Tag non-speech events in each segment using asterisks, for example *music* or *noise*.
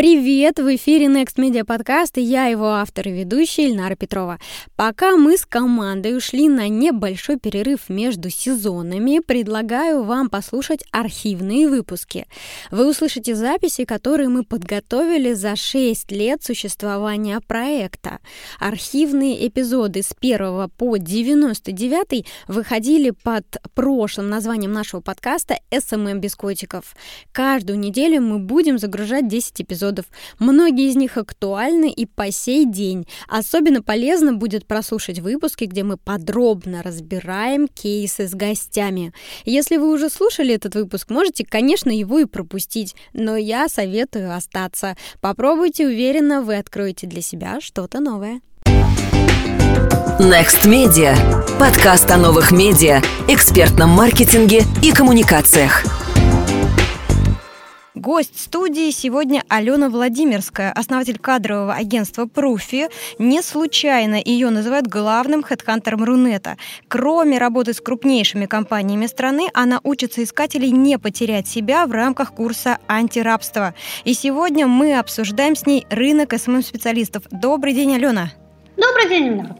Привет! В эфире Next Media Podcast и я его автор и ведущая Ильнара Петрова. Пока мы с командой ушли на небольшой перерыв между сезонами, предлагаю вам послушать архивные выпуски. Вы услышите записи, которые мы подготовили за 6 лет существования проекта. Архивные эпизоды с 1 по 99 выходили под прошлым названием нашего подкаста «SMM без котиков». Каждую неделю мы будем загружать 10 эпизодов эпизодов. Многие из них актуальны и по сей день. Особенно полезно будет прослушать выпуски, где мы подробно разбираем кейсы с гостями. Если вы уже слушали этот выпуск, можете, конечно, его и пропустить, но я советую остаться. Попробуйте, уверенно, вы откроете для себя что-то новое. Next Media. Подкаст о новых медиа, экспертном маркетинге и коммуникациях. Гость студии сегодня Алена Владимирская, основатель кадрового агентства «Пруфи». Не случайно ее называют главным хедхантером Рунета. Кроме работы с крупнейшими компаниями страны, она учится искателей не потерять себя в рамках курса антирабства. И сегодня мы обсуждаем с ней рынок СММ-специалистов. Добрый день, Алена. Добрый день, Ильнар.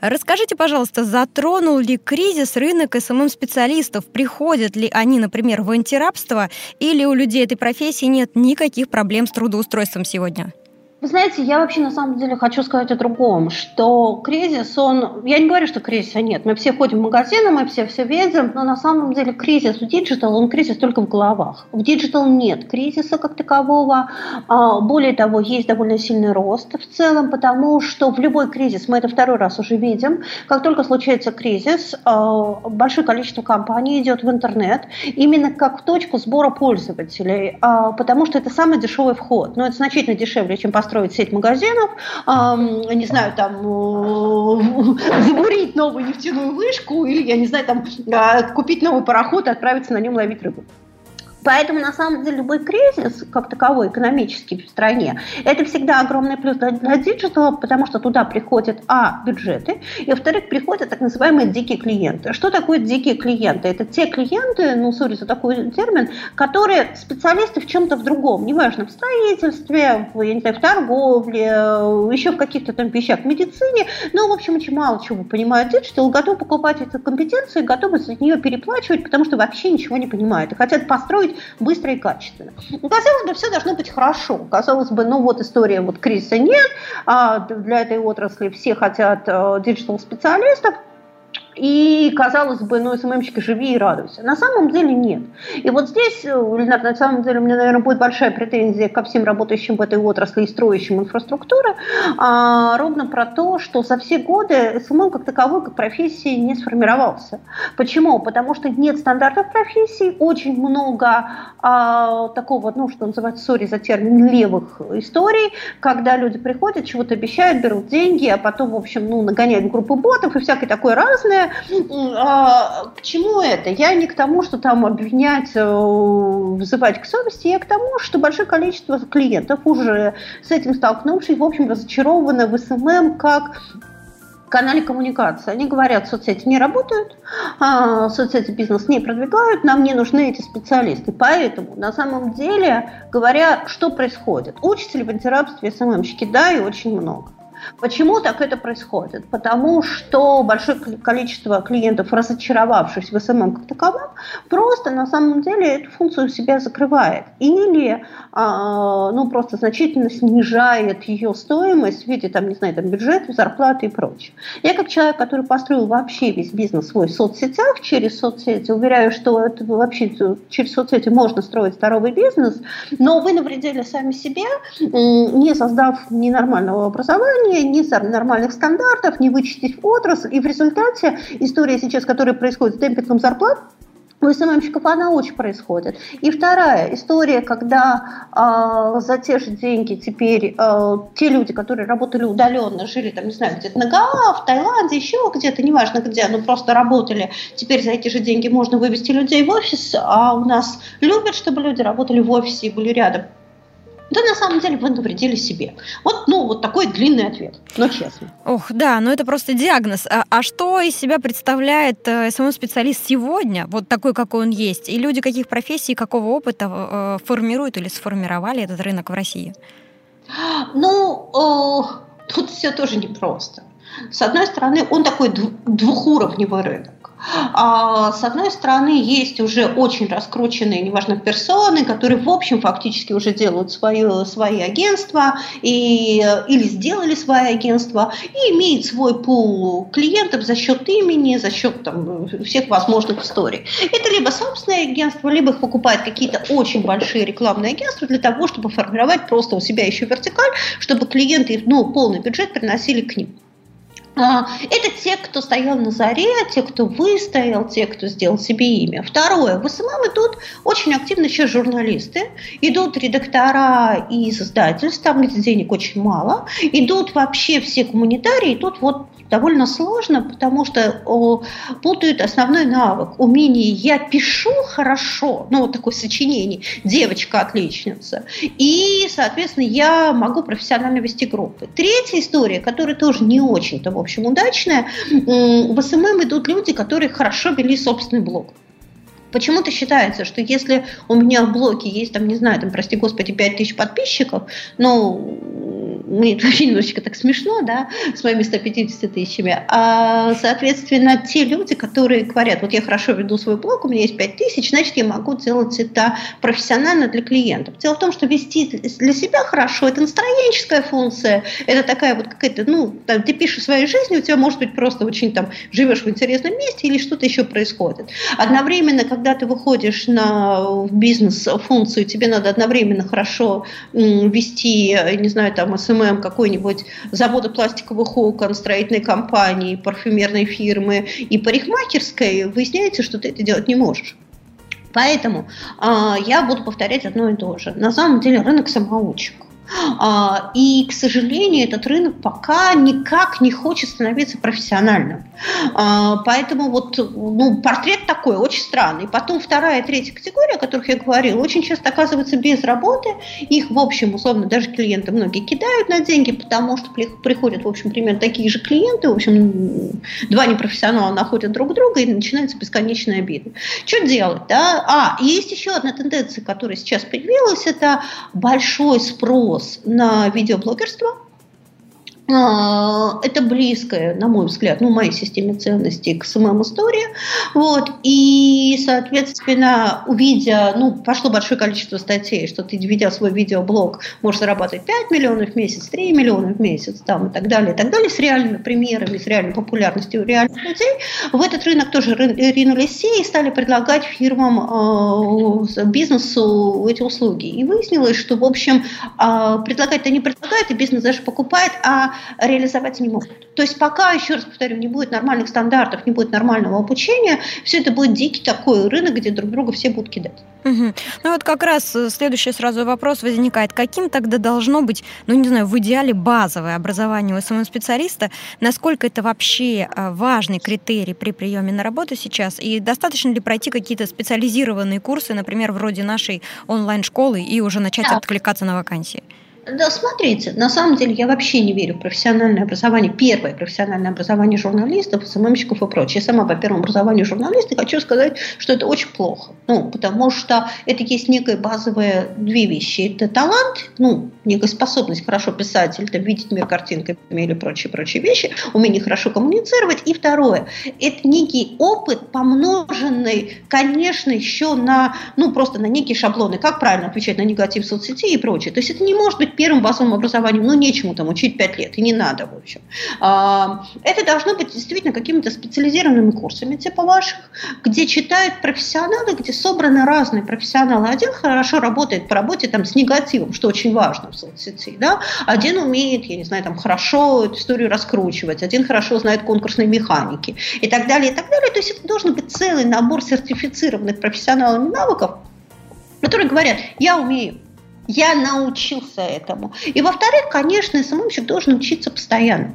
Расскажите, пожалуйста, затронул ли кризис рынок SMM-специалистов? Приходят ли они, например, в антирабство или у людей этой профессии нет никаких проблем с трудоустройством сегодня? Вы знаете, я вообще на самом деле хочу сказать о другом, что кризис, он... Я не говорю, что кризиса нет. Мы все ходим в магазины, мы все все видим, но на самом деле кризис в digital, он кризис только в головах. В digital нет кризиса как такового. А, более того, есть довольно сильный рост в целом, потому что в любой кризис, мы это второй раз уже видим, как только случается кризис, а, большое количество компаний идет в интернет именно как в точку сбора пользователей, а, потому что это самый дешевый вход. Но это значительно дешевле, чем построить построить сеть магазинов, не знаю, там, э, *laughs* забурить новую нефтяную вышку или, я не знаю, там, э, купить новый пароход и отправиться на нем ловить рыбу. Поэтому, на самом деле, любой кризис, как таковой, экономический в стране, это всегда огромный плюс для, для digital а, потому что туда приходят, а, бюджеты, и, во-вторых, приходят так называемые дикие клиенты. Что такое дикие клиенты? Это те клиенты, ну, sorry за такой термин, которые специалисты в чем-то в другом, неважно, в строительстве, в, я не знаю, в торговле, еще в каких-то там вещах, в медицине, но, в общем, очень мало чего понимают digital, готовы покупать эти компетенции, готовы за нее переплачивать, потому что вообще ничего не понимают и хотят построить быть быстро и качественно. Ну, казалось бы, все должно быть хорошо. Казалось бы, ну вот история вот кризиса нет, а для этой отрасли все хотят э, digital-специалистов – и, казалось бы, ну, SMM щики, живи и радуйся. На самом деле нет. И вот здесь, Ильнара, э, на самом деле, у меня, наверное, будет большая претензия ко всем работающим в этой отрасли и строящим инфраструктуру, а, ровно про то, что за все годы SMM как таковой, как профессии, не сформировался. Почему? Потому что нет стандартов профессий, очень много а, такого, ну, что называется, sorry за термин, левых историй, когда люди приходят, чего-то обещают, берут деньги, а потом, в общем, ну, нагоняют группы ботов и всякое такое разное, а, к чему это? Я не к тому, что там обвинять, э, вызывать к совести, я к тому, что большое количество клиентов уже с этим столкнувшись, в общем, разочарованы в SMM как канале коммуникации. Они говорят, соцсети не работают, а, соцсети бизнес не продвигают, нам не нужны эти специалисты. Поэтому, на самом деле, говоря, что происходит? Учатся ли в антирабстве SMM щики? Да, и очень много. Почему так это происходит? Потому что большое количество клиентов, разочаровавшись в SMM как таковом, просто на самом деле эту функцию себя закрывает. Или а, ну, просто значительно снижает ее стоимость в виде, там, не знаю, там, бюджета, зарплаты и прочее. Я как человек, который построил вообще весь бизнес свой в соцсетях, через соцсети, уверяю, что это вообще через соцсети можно строить здоровый бизнес, но вы навредили сами себе, не создав ненормального образования, не нормальных стандартов, не вычистить отрасль. И в результате история сейчас, которая происходит с демпингом зарплат, у СММщиков она очень происходит. И вторая история, когда э, за те же деньги теперь э, те люди, которые работали удаленно, жили там, не знаю, где-то на Гоа, в Таиланде, еще где-то, неважно где, но просто работали, теперь за эти же деньги можно вывести людей в офис, а у нас любят, чтобы люди работали в офисе и были рядом то на самом деле вы навредили себе. Вот, ну, вот такой длинный ответ, но честно. Ох, да, но это просто диагноз. А, а что из себя представляет э, SMM-специалист сегодня, вот такой, какой он есть? И люди каких профессий, какого опыта э, формируют или сформировали этот рынок в России? Ну, э, тут все тоже непросто. С одной стороны, он такой двухуровневый рынок. А, с одной стороны, есть уже очень раскрученные, неважно, персоны, которые, в общем, фактически уже делают свое, свои агентства и, или сделали свои агентства и имеют свой пул клиентов за счет имени, за счет там, всех возможных историй. Это либо собственное агентство, либо их покупают какие-то очень большие рекламные агентства для того, чтобы формировать просто у себя еще вертикаль, чтобы клиенты ну, полный бюджет приносили к ним. А, это те, кто стоял на заре, те, кто выстоял, те, кто сделал себе имя. Второе. В SMM идут очень активно сейчас журналисты, идут редактора из издательств, там где денег очень мало, идут вообще все гуманитарии, и тут вот довольно сложно, потому что о, путают основной навык, умение «я пишу хорошо», ну вот такое сочинение, девочка-отличница, и, соответственно, я могу профессионально вести группы. Третья история, которая тоже не очень-то, общем, удачная, в SMM идут люди, которые хорошо вели собственный блог. Почему-то считается, что если у меня в блоге есть, там, не знаю, там, прости господи, 5000 подписчиков, ну, мне вообще немножечко так смешно, да, с моими 150 тысячами. А, соответственно, те люди, которые говорят, вот я хорошо веду свой блог, у меня есть 5 тысяч, значит, я могу делать это профессионально для клиентов. Дело в том, что вести для себя хорошо, это настроенческая функция, это такая вот какая-то, ну, там, ты пишешь свою жизнь, у тебя может быть просто очень там, живешь в интересном месте или что-то еще происходит. Одновременно, когда ты выходишь на бизнес-функцию, тебе надо одновременно хорошо вести, не знаю, там, SMM, SMM какой-нибудь завода пластиковых окон, строительной компании, парфюмерной фирмы и парикмахерской, выясняется, что ты это делать не можешь. Поэтому э, я буду повторять одно и то же. На самом деле рынок самоучек. А, и, к сожалению, этот рынок пока никак не хочет становиться профессиональным. А, поэтому вот ну, портрет такой, очень странный. Потом вторая и третья категория, о которых я говорила, очень часто оказывается без работы. Их, в общем, условно, даже клиенты многие кидают на деньги, потому что приходят, в общем, примерно такие же клиенты. В общем, два непрофессионала находят друг друга, и начинается бесконечная обида. Что делать? Да? А, есть еще одна тенденция, которая сейчас появилась, это большой спрос на видеоблогерство – это близкое, на мой взгляд, ну, моей системе ценностей к SMM истории. Вот. И, соответственно, увидя, ну, пошло большое количество статей, что ты, ведя свой видеоблог, можешь зарабатывать 5 миллионов в месяц, 3 миллиона в месяц, там, и так далее, и так далее, с реальными примерами, с реальной популярностью реальных людей, в этот рынок тоже ринулись все и стали предлагать фирмам, э, бизнесу эти услуги. И выяснилось, что, в общем, э, предлагать-то не предлагают, и бизнес даже покупает, а реализовать не могут. То есть пока, еще раз повторю, не будет нормальных стандартов, не будет нормального обучения, все это будет дикий такой рынок, где друг друга все будут кидать. Угу. Ну вот как раз э, следующий сразу вопрос возникает. Каким тогда должно быть, ну не знаю, в идеале базовое образование у SMM-специалиста? Насколько это вообще э, важный критерий при приеме на работу сейчас? И достаточно ли пройти какие-то специализированные курсы, например, вроде нашей онлайн-школы, и уже начать да. откликаться на вакансии? Да, смотрите, на самом деле я вообще не верю в профессиональное образование, первое профессиональное образование журналистов, СММщиков и прочее. Я сама по первому образованию журналиста хочу сказать, что это очень плохо. Ну, потому что это есть некая базовая две вещи. Это талант, ну, некая способность хорошо писать или там, видеть мир картинками или прочие-прочие вещи, умение хорошо коммуницировать. И второе, это некий опыт, помноженный, конечно, еще на, ну, просто на некие шаблоны, как правильно отвечать на негатив соцсетей и прочее. То есть это не может быть первым базовым образованием, ну, нечему там учить 5 лет, и не надо, в общем. А, это должно быть действительно какими-то специализированными курсами типа ваших, где читают профессионалы, где собраны разные профессионалы. Один хорошо работает по работе там с негативом, что очень важно в соцсети, да? один умеет, я не знаю, там хорошо эту историю раскручивать, один хорошо знает конкурсные механики и так далее, и так далее. То есть это должен быть целый набор сертифицированных профессионалами навыков, которые говорят, я умею я научился этому. И во-вторых, конечно, СММщик должен учиться постоянно.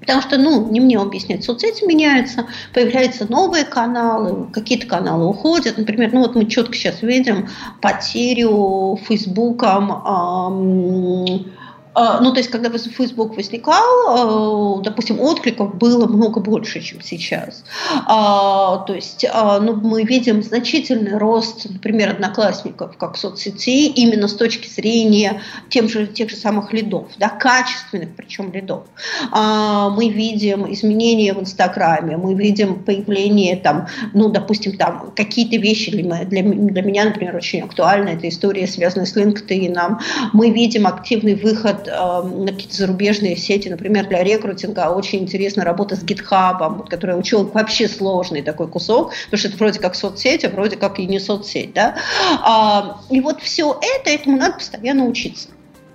Потому что, ну, не мне объяснять, соцсети меняются, появляются новые каналы, какие-то каналы уходят. Например, ну вот мы четко сейчас видим потерю Фейсбуком эм, ну, то есть, когда Facebook возникал, э, допустим, откликов было много больше, чем сейчас. А, то есть, а, ну, мы видим значительный рост, например, одноклассников как соцсетей именно с точки зрения тем же, тех же самых лидов, да, качественных причем лидов. Мы видим изменения в Инстаграме, мы видим появление там, ну, допустим, там какие-то вещи для, для, для меня, например, очень актуальны, это история, связанная с LinkedIn. Мы видим активный выход э, на какие-то зарубежные сети, например, для рекрутинга очень интересна работа с GitHub, вот, которая учил вообще сложный такой кусок, потому что это вроде как соцсеть, а вроде как и не соцсеть. Да? А, и вот все это, этому надо постоянно учиться.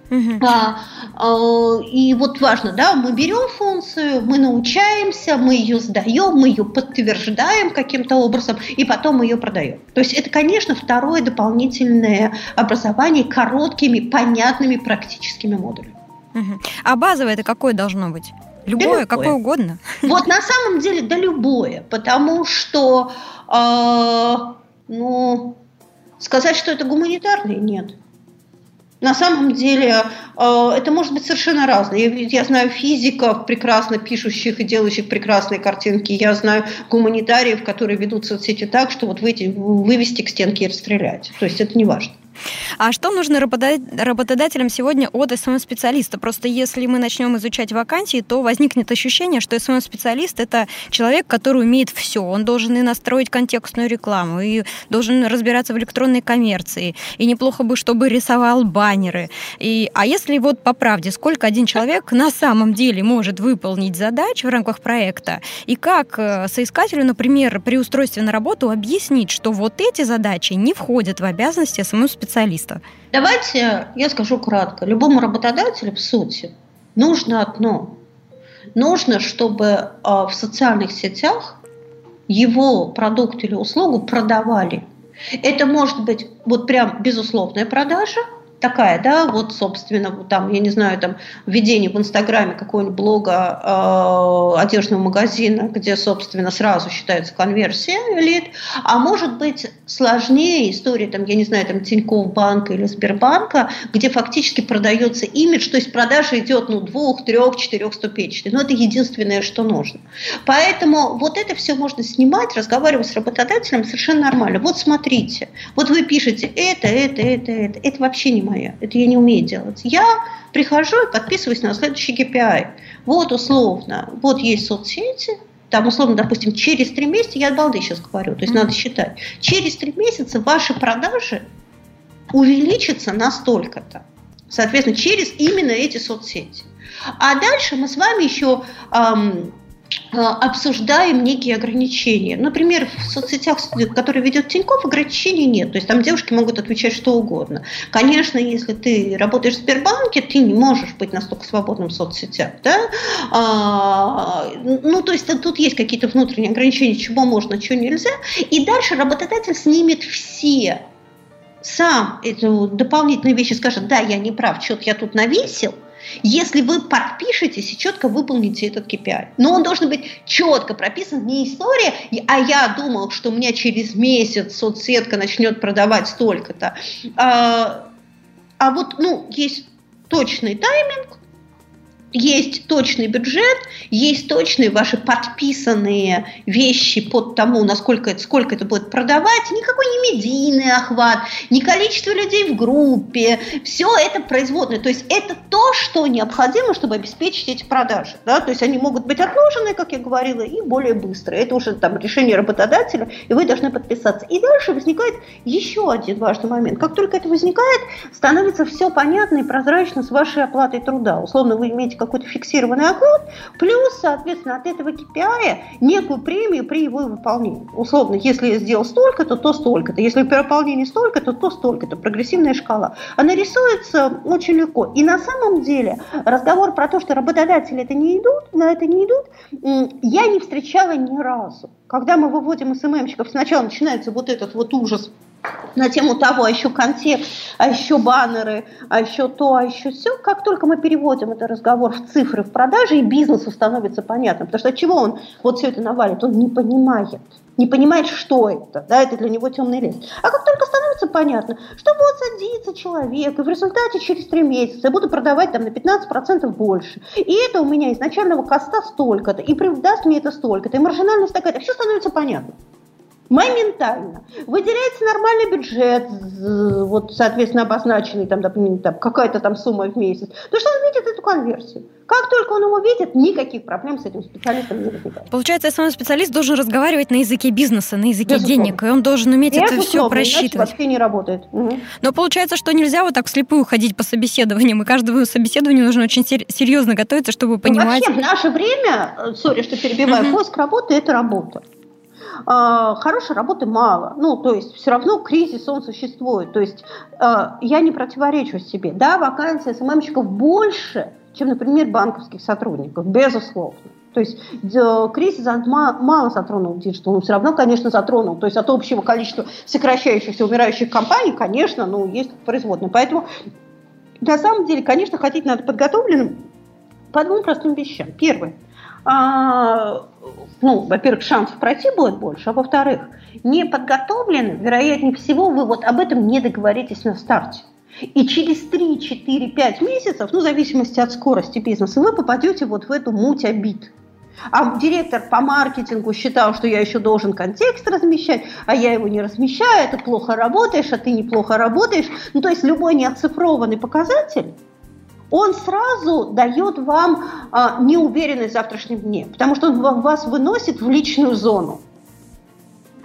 Uh-huh. А, а, и вот важно, да, мы берем функцию, мы научаемся, мы ее сдаем, мы ее подтверждаем каким-то образом, и потом мы ее продаем. То есть это, конечно, второе дополнительное образование короткими, понятными практическими модулями. Uh-huh. А базовое это какое должно быть? Любое, да любое. какое угодно? Вот на самом деле, да любое, потому что, э, ну, сказать, что это гуманитарное, нет. На самом деле э, это может быть совершенно разное. Я, знаю физиков, прекрасно пишущих и делающих прекрасные картинки. Я знаю гуманитариев, которые ведут соцсети так, что вот выйти, вывести к стенке и расстрелять. То есть это не важно. А что нужно работодателям сегодня от SMM-специалиста? Просто если мы начнем изучать вакансии, то возникнет ощущение, что SMM-специалист – это человек, который умеет все. Он должен и настроить контекстную рекламу, и должен разбираться в электронной коммерции, и неплохо бы, чтобы рисовал баннеры. И, а если вот по правде, сколько один человек на самом деле может выполнить задач в рамках проекта, и как э, соискателю, например, при устройстве на работу объяснить, что вот эти задачи не входят в обязанности SMM-специалиста, специалиста? Давайте я скажу кратко. Любому работодателю, в сути, нужно одно. Нужно, чтобы а, в социальных сетях его продукт или услугу продавали. Это может быть вот прям безусловная продажа – такая, да, вот, собственно, там, я не знаю, там, введение в Инстаграме какого-нибудь блога э, одежного магазина, где, собственно, сразу считается конверсия лид, а может быть сложнее история, там, я не знаю, там, Тинькофф банка или Сбербанка, где фактически продается имидж, то есть продажа идет, ну, двух, трех, четырех ступенчатой, но это единственное, что нужно. Поэтому вот это все можно снимать, разговаривать с работодателем совершенно нормально. Вот смотрите, вот вы пишете это, это, это, это, это вообще не моя. Это я не умею делать. Я прихожу и подписываюсь на следующий KPI. Вот условно, вот есть соцсети, там, условно, допустим, через три месяца, я от балды сейчас говорю, то есть mm-hmm. надо считать, через три месяца ваши продажи увеличатся на столько-то. Соответственно, через именно эти соцсети. А дальше мы с вами еще эм, обсуждаем некие ограничения. Например, в соцсетях, которые ведет Тиньков, ограничений нет. То есть там девушки могут отвечать что угодно. Конечно, если ты работаешь в Сбербанке, ты не можешь быть настолько свободным в соцсетях. Да? А, ну, то есть тут есть какие-то внутренние ограничения, чего можно, чего нельзя. И дальше работодатель снимет все сам эту дополнительные вещи скажет, да, я не прав, что-то я тут навесил – если вы подпишетесь и четко выполните этот KPI. Но он должен быть четко прописан, не история, а я думал, что у меня через месяц соцсетка начнет продавать столько-то. А, а вот, ну, есть точный тайминг, есть точный бюджет, есть точные ваши подписанные вещи под тому, насколько это, сколько это будет продавать, никакой не медийный охват, не количество людей в группе, все это производное. То есть это то, что необходимо, чтобы обеспечить эти продажи. Да? То есть они могут быть отложены, как я говорила, и более быстро. Это уже там решение работодателя, и вы должны подписаться. И дальше возникает еще один важный момент. Как только это возникает, становится все понятно и прозрачно с вашей оплатой труда. Условно, вы имеете какой-то фиксированный оклад, плюс, соответственно, от этого KPI некую премию при его выполнении. Условно, если я сделал столько-то, то столько-то. Если при выполнении столько-то, то столько-то. Прогрессивная шкала. Она рисуется очень легко. И на самом деле разговор про то, что работодатели это не идут, на это не идут, я не встречала ни разу. Когда мы выводим СММщиков, сначала начинается вот этот вот ужас на тему того, а еще контекст, а еще баннеры, а еще то, а еще все. Как только мы переводим этот разговор в цифры в продаже, и бизнесу становится понятно. Потому что от чего он вот все это навалит? Он не понимает. Не понимает, что это. Да, это для него темный лес. А как только становится понятно, что вот садится человек, и в результате через три месяца я буду продавать там на 15% больше. И это у меня изначального коста столько-то, и даст мне это столько-то, и маржинальность такая-то. Все становится понятно моментально. Выделяется нормальный бюджет, вот, соответственно, обозначенный, там, допустим, там, какая-то там сумма в месяц, то что он видит эту конверсию. Как только он его видит, никаких проблем с этим специалистом не возникает. Получается, самый специалист должен разговаривать на языке бизнеса, на языке Безусловно. денег, и он должен уметь Безусловно, это все просчитывать. вообще не работает. Угу. Но получается, что нельзя вот так вслепую ходить по собеседованиям, и каждому собеседованию нужно очень серьезно готовиться, чтобы ну, понимать... Ну, вообще, в наше время, э, сори, что перебиваю, угу. поиск работы – это работа. А, хорошей работы мало. Ну, то есть все равно кризис, он существует. То есть а, я не противоречу себе. Да, вакансий СММщиков больше, чем, например, банковских сотрудников, безусловно. То есть кризис мало затронул digital, но все равно, конечно, затронул. То есть от общего количества сокращающихся, умирающих компаний, конечно, ну, есть производные. Поэтому на самом деле, конечно, ходить надо подготовленным по двум простым вещам. Первое – ну, во-первых, шансов пройти будет больше, а во-вторых, не подготовлены, вероятнее всего, вы вот об этом не договоритесь на старте. И через 3, 4, 5 месяцев, ну, в зависимости от скорости бизнеса, вы попадете вот в эту муть обид. А директор по маркетингу считал, что я еще должен контекст размещать, а я его не размещаю, а ты плохо работаешь, а ты неплохо работаешь. Ну, то есть любой неоцифрованный показатель он сразу дает вам а, неуверенность в завтрашнем дне, потому что он вас выносит в личную зону.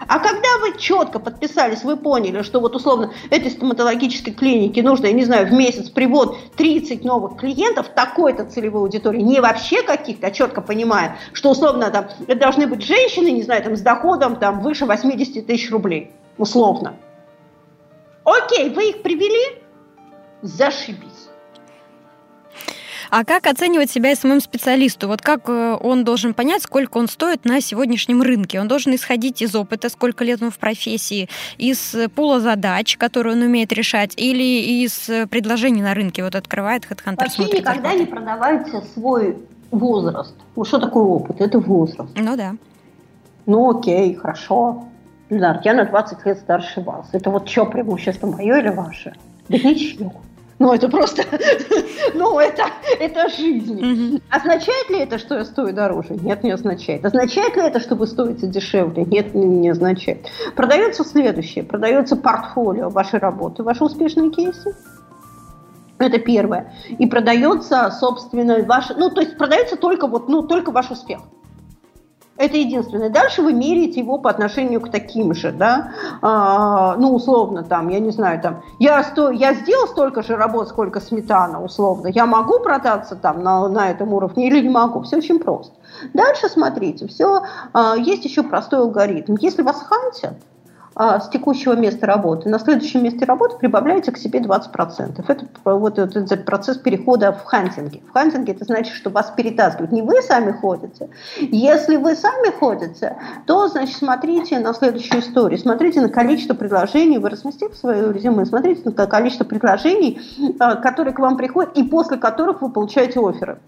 А когда вы четко подписались, вы поняли, что вот условно этой стоматологической клинике нужно, я не знаю, в месяц привод 30 новых клиентов такой-то целевой аудитории, не вообще каких-то, а четко понимая, что условно там это должны быть женщины, не знаю, там с доходом там выше 80 тысяч рублей, условно. Окей, вы их привели, зашибись. А как оценивать себя самым специалисту? Вот как э, он должен понять, сколько он стоит на сегодняшнем рынке? Он должен исходить из опыта, сколько лет он в профессии, из пула задач, которые он умеет решать, или из предложений на рынке? Вот открывает HeadHunter, Вообще смотрит никогда зарплаты. не продавайте свой возраст. Ну что такое опыт? Это возраст. Ну да. Ну окей, хорошо. Ленар, я на 20 лет старше вас. Это вот что, преимущество мое или ваше? Да ничего. Ну, это просто, *laughs* ну, это, это жизнь. Mm-hmm. Означает ли это, что я стою дороже? Нет, не означает. Означает ли это, что вы стоите дешевле? Нет, не, не означает. Продается следующее. Продается портфолио вашей работы, ваши успешные кейсы. Это первое. И продается, собственно, ваш, ну, то есть продается только вот, ну, только ваш успех. Это единственное. Дальше вы меряете его по отношению к таким же, да, а, ну, условно, там, я не знаю, там, я, сто, я сделал столько же работ, сколько сметана, условно, я могу продаться там на, на этом уровне или не могу? Все очень просто. Дальше смотрите, все, а, есть еще простой алгоритм. Если вас хантят, с текущего места работы. На следующем месте работы прибавляете к себе 20%. Это вот этот процесс перехода в хантинге. В хантинге это значит, что вас перетаскивают. Не вы сами ходите. Если вы сами ходите, то, значит, смотрите на следующую историю. Смотрите на количество предложений. Вы разместите свое резюме. Смотрите на количество предложений, а, которые к вам приходят и после которых вы получаете оферы.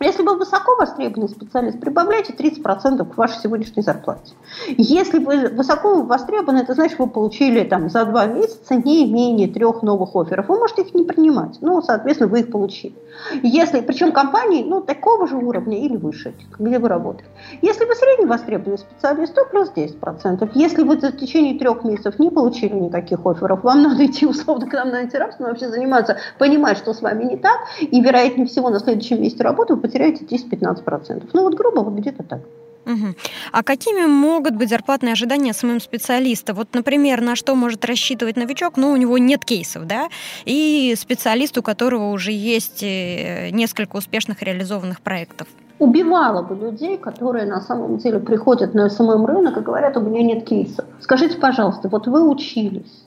Если вы высоко востребованный специалист, прибавляйте 30% к вашей сегодняшней зарплате. Если вы высоко востребованы, это значит, вы получили там, за два месяца не менее трех новых офферов. Вы можете их не принимать, но, соответственно, вы их получили. Если, причем компании ну, такого же уровня или выше, где вы работаете. Если вы средне востребованный специалист, то плюс 10%. Если вы в течение трех месяцев не получили никаких офферов, вам надо идти условно к нам на антирабство, вообще заниматься, понимать, что с вами не так, и, вероятнее всего, на следующем месте работы вы потеряете 10-15%. Ну вот грубо вот где-то так. Угу. А какими могут быть зарплатные ожидания самым специалиста? Вот, например, на что может рассчитывать новичок? Ну, у него нет кейсов, да? И специалист, у которого уже есть э, несколько успешных реализованных проектов. Убивала бы людей, которые на самом деле приходят на SMM рынок и говорят, у меня нет кейсов. Скажите, пожалуйста, вот вы учились.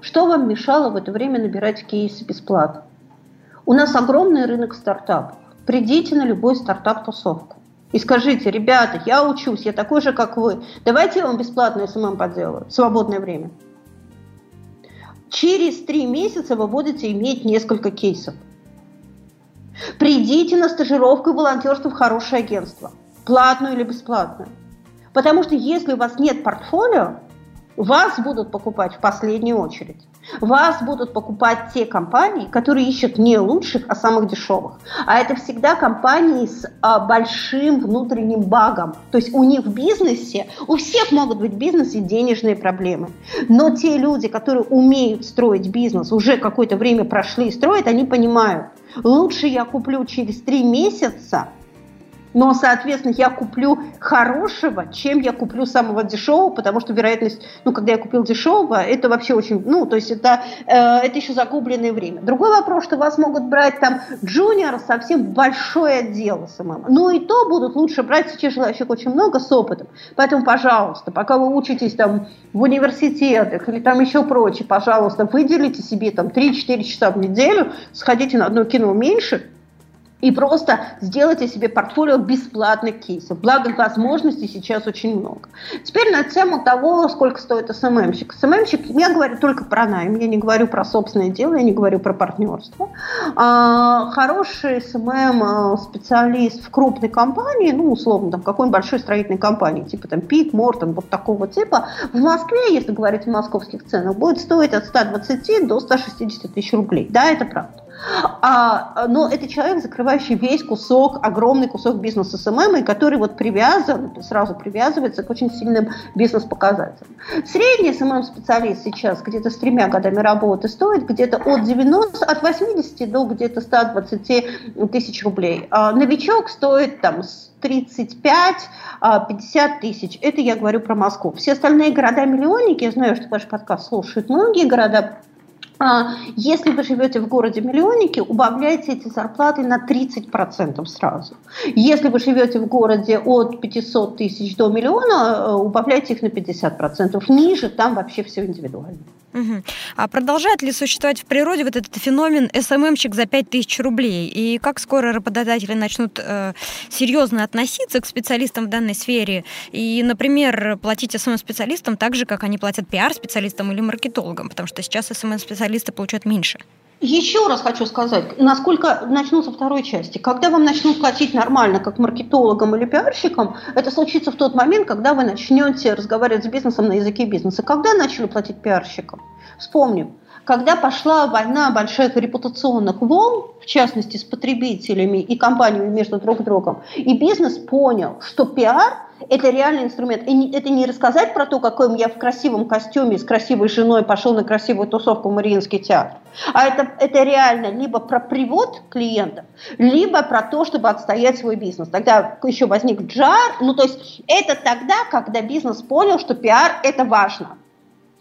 Что вам мешало в это время набирать кейсы бесплатно? У нас огромный рынок стартапов. Придите на любой стартап-тусовку и скажите, ребята, я учусь, я такой же, как вы. Давайте я вам бесплатно SMM поделаю, свободное время. Через три месяца вы будете иметь несколько кейсов. Придите на стажировку и волонтерство в хорошее агентство. Платную или бесплатную. Потому что если у вас нет портфолио, вас будут покупать в последнюю очередь. Вас будут покупать те компании, которые ищут не лучших, а самых дешевых. А это всегда компании с а, большим внутренним багом. То есть у них в бизнесе, у всех могут быть в бизнесе денежные проблемы. Но те люди, которые умеют строить бизнес, уже какое-то время прошли и строят, они понимают, лучше я куплю через три месяца, но, соответственно, я куплю хорошего, чем я куплю самого дешевого, потому что вероятность, ну, когда я купил дешевого, это вообще очень, ну, то есть это, э, это еще загубленное время. Другой вопрос, что вас могут брать там junior совсем большой отдел SMM. Ну и то будут лучше брать сейчас желающих очень много с опытом. Поэтому, пожалуйста, пока вы учитесь там в университетах или там еще прочее, пожалуйста, выделите себе там 3-4 часа в неделю, сходите на одно кино меньше, и просто сделайте себе портфолио бесплатных кейсов. Благо возможностей сейчас очень много. Теперь на тему того, сколько стоит СММщик. СММщик, я говорю только про найм, я не говорю про собственное дело, я не говорю про партнерство. А, хороший SMM-специалист в крупной компании, ну, условно, там, какой-нибудь большой строительной компании, типа там Пик, Мортон, вот такого типа, в Москве, если говорить в московских ценах, будет стоить от 120 до 160 тысяч рублей. Да, это правда. А, но это человек, закрывающий весь кусок, огромный кусок бизнеса SMM, и который вот привязан, сразу привязывается к очень сильным бизнес-показателям. Средний SMM-специалист сейчас где-то с тремя годами работы стоит где-то от 90, от 80 до где-то 120 тысяч рублей. А новичок стоит там 35-50 а, тысяч. Это я говорю про Москву. Все остальные города-миллионники, я знаю, что ваш подкаст слушают многие города а, если вы живете в городе-миллионнике, убавляйте эти зарплаты на 30% сразу. Если вы живете в городе от 500 тысяч до миллиона, э, убавляйте их на 50%. Ниже там вообще все индивидуально. Угу. А продолжает ли существовать в природе вот этот феномен СММщик за 5000 рублей? И как скоро работодатели начнут э, серьезно относиться к специалистам в данной сфере? И, например, платить СММ-специалистам так же, как они платят пиар-специалистам или маркетологам? Потому что сейчас СММ-специалисты получают меньше. Еще раз хочу сказать, насколько начну со второй части. Когда вам начнут платить нормально, как маркетологам или пиарщикам, это случится в тот момент, когда вы начнете разговаривать с бизнесом на языке бизнеса. Когда начали платить пиарщикам? Вспомним. Когда пошла война больших репутационных волн, в частности с потребителями и компаниями между друг другом, и бизнес понял, что пиар – это реальный инструмент. И это не рассказать про то, какой я в красивом костюме с красивой женой пошел на красивую тусовку в Мариинский театр. А это, это реально либо про привод клиентов, либо про то, чтобы отстоять свой бизнес. Тогда еще возник джар. Ну, то есть это тогда, когда бизнес понял, что пиар – это важно.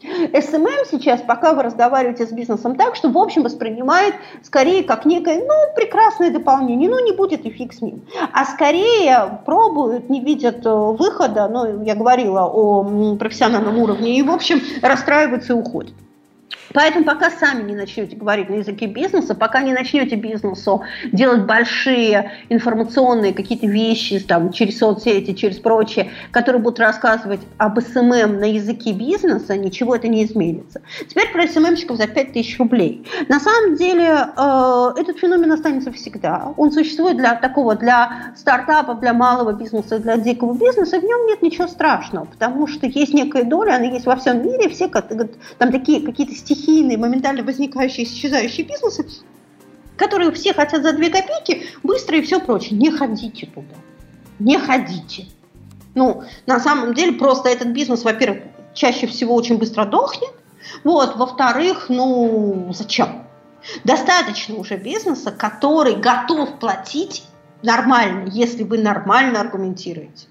SMM сейчас, пока вы разговариваете с бизнесом так, что, в общем, воспринимает скорее как некое, ну, прекрасное дополнение, ну, не будет и фиг с ним. А скорее пробуют, не видят э, выхода, ну, я говорила о профессиональном уровне, и, в общем, расстраиваются и уходят. Поэтому пока сами не начнете говорить на языке бизнеса, пока не начнете бизнесу делать большие информационные какие-то вещи там, через соцсети, через прочее, которые будут рассказывать об SMM на языке бизнеса, ничего это не изменится. Теперь про СММщиков за 5000 рублей. На самом деле э, этот феномен останется всегда. Он существует для такого, для стартапов, для малого бизнеса, для дикого бизнеса. В нем нет ничего страшного, потому что есть некая доля, она есть во всем мире, все там такие какие-то стихи стихийные, моментально возникающие, исчезающие бизнесы, которые все хотят за две копейки, быстро и все прочее. Не ходите туда. Не ходите. Ну, на самом деле, просто этот бизнес, во-первых, чаще всего очень быстро дохнет. Вот, во-вторых, ну, зачем? Достаточно уже бизнеса, который готов платить нормально, если вы нормально аргументируете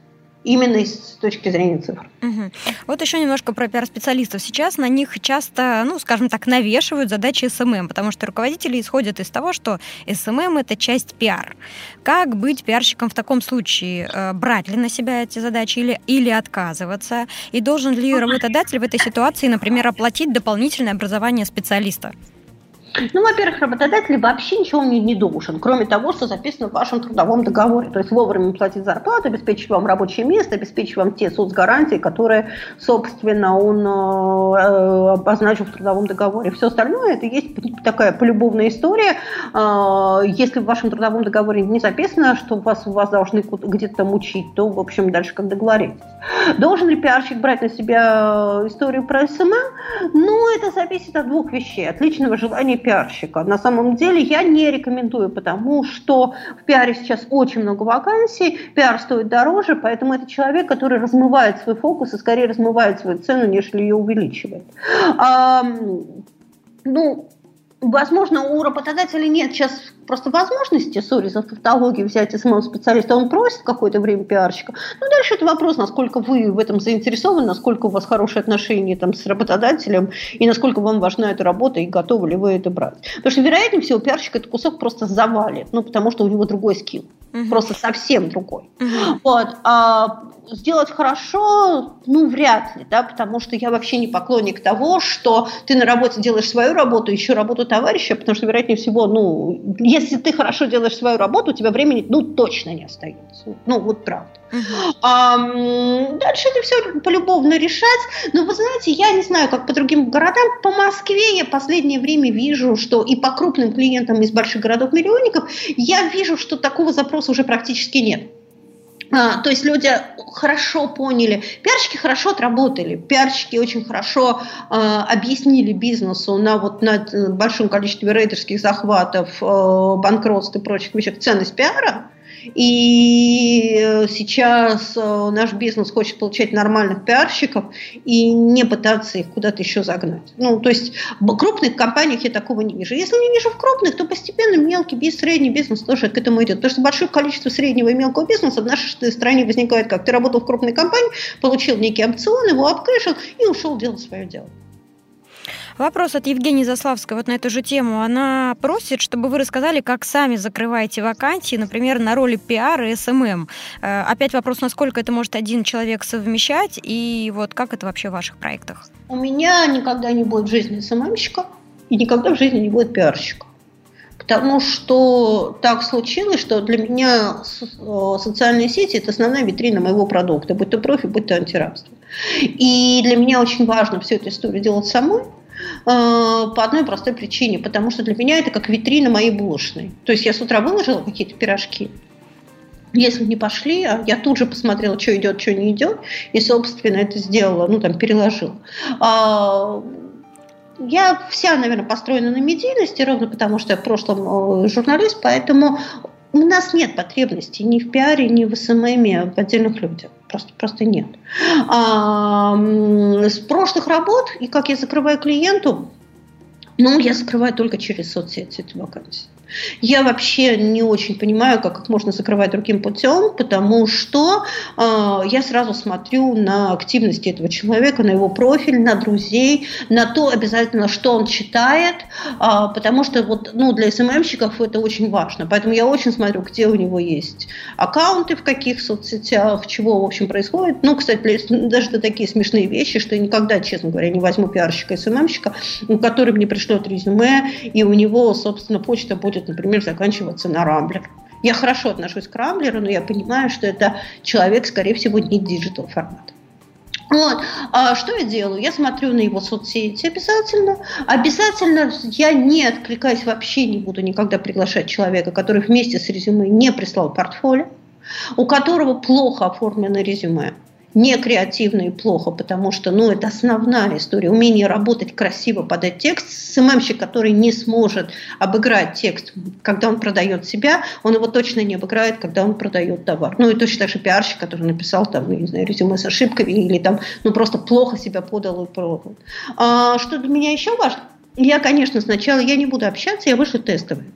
именно с точки зрения цифр. Угу. Вот еще немножко про пиар-специалистов. Сейчас на них часто, ну, скажем так, навешивают задачи SMM, потому что руководители исходят из того, что СММ – это часть пиар. Как быть пиарщиком в таком случае? Э, брать ли на себя эти задачи или, или отказываться? И должен ли работодатель в этой ситуации, например, оплатить дополнительное образование специалиста? Ну, во-первых, работодатель вообще ничего не, не должен, кроме того, что записано в вашем трудовом договоре. То есть вовремя платить зарплату, обеспечить вам рабочее место, обеспечить вам те соцгарантии, которые, собственно, он э, обозначил в трудовом договоре. Все остальное это есть такая полюбовная история. Э, если в вашем трудовом договоре не записано, что вас, вас должны где-то там учить, то, в общем, дальше как договоритесь. Должен ли пиарщик брать на себя историю про SMM? Ну, это зависит от двух вещей. От личного желания пиарщика. На самом деле я не рекомендую, потому что в пиаре сейчас очень много вакансий, пиар стоит дороже, поэтому это человек, который размывает свой фокус и скорее размывает свою цену, нежели ее увеличивает. А, ну, Возможно, у работодателя нет сейчас просто возможности, сори за тавтологию, взять самого специалиста, он просит какое-то время пиарщика. Ну, дальше это вопрос, насколько вы в этом заинтересованы, насколько у вас хорошие отношения там, с работодателем, и насколько вам важна эта работа, и готовы ли вы это брать. Потому что, вероятнее всего, пиарщик этот кусок просто завалит, ну, потому что у него другой скилл, угу. просто совсем другой. Угу. Вот. А сделать хорошо, ну, вряд ли, да, потому что я вообще не поклонник того, что ты на работе делаешь свою работу, еще работу товарища, потому что, вероятнее всего, ну, если ты хорошо делаешь свою работу, у тебя времени, ну, точно не остается. Ну, вот правда. А, дальше это все полюбовно решать. Но вы знаете, я не знаю, как по другим городам. По Москве я последнее время вижу, что и по крупным клиентам из больших городов-миллионников я вижу, что такого запроса уже практически нет. А, то есть люди хорошо поняли, пиарщики хорошо отработали, пиарщики очень хорошо э, объяснили бизнесу на вот на большом количестве рейдерских захватов, э, банкротств и прочих вещах ценность пиара. И э, сейчас э, наш бизнес хочет получать нормальных пиарщиков и не пытаться их куда-то еще загнать. Ну, то есть в крупных компаниях я такого не вижу. Если не вижу в крупных, то постепенно мелкий бизнес, средний бизнес тоже к этому идет. Потому что большое количество среднего и мелкого бизнеса в нашей стране возникает как? Ты работал в крупной компании, получил некий опцион, его обкэшил и ушел делать свое дело. Вопрос от Евгении Заславской вот на эту же тему. Она просит, чтобы вы рассказали, как сами закрываете вакансии, например, на роли пиар и SMM. Э, опять вопрос, насколько это может один человек совмещать, и вот как это вообще в ваших проектах? У меня никогда не будет в жизни СММщика, и никогда в жизни не будет пиарщика. Потому что так случилось, что для меня э, социальные сети – это основная витрина моего продукта, будь то профи, будь то антирабство. И для меня очень важно всю эту историю делать самой, по одной простой причине, потому что для меня это как витрина моей булочной. То есть я с утра выложила какие-то пирожки, если не пошли, а я тут же посмотрела, что идет, что не идет, и, собственно, это сделала, ну, там, переложила. А, я вся, наверное, построена на медийности, ровно потому что я в прошлом э, журналист, поэтому у нас нет потребности ни в пиаре, ни в СММе в отдельных людях. Просто, просто нет. А, с прошлых работ, и как я закрываю клиенту, ну, я закрываю только через соцсети эти вакансии. Я вообще не очень понимаю, как их можно закрывать другим путем, потому что э, я сразу смотрю на активность этого человека, на его профиль, на друзей, на то обязательно, что он читает, э, потому что вот, ну, для СММщиков это очень важно. Поэтому я очень смотрю, где у него есть аккаунты, в каких соцсетях, чего, в общем, происходит. Ну, кстати, даже такие смешные вещи, что я никогда, честно говоря, не возьму пиарщика СММщика, который мне пришлет резюме, и у него, собственно, почта будет будет, например, заканчиваться на Рамблер. Я хорошо отношусь к Рамблеру, но я понимаю, что это человек, скорее всего, не digital формат. Вот. А что я делаю? Я смотрю на его соцсети обязательно. Обязательно я не откликаюсь, вообще не буду никогда приглашать человека, который вместе с резюме не прислал портфолио, у которого плохо оформлено резюме не креативно и плохо, потому что ну, это основная история. Умение работать красиво, подать текст. SMM щик, который не сможет обыграть текст, когда он продает себя, он его точно не обыграет, когда он продает товар. Ну и точно так же пиарщик, который написал там, не знаю, резюме с ошибками или там, ну просто плохо себя подал и продал. А, что для меня еще важно? Я, конечно, сначала я не буду общаться, я вышлю тестовые.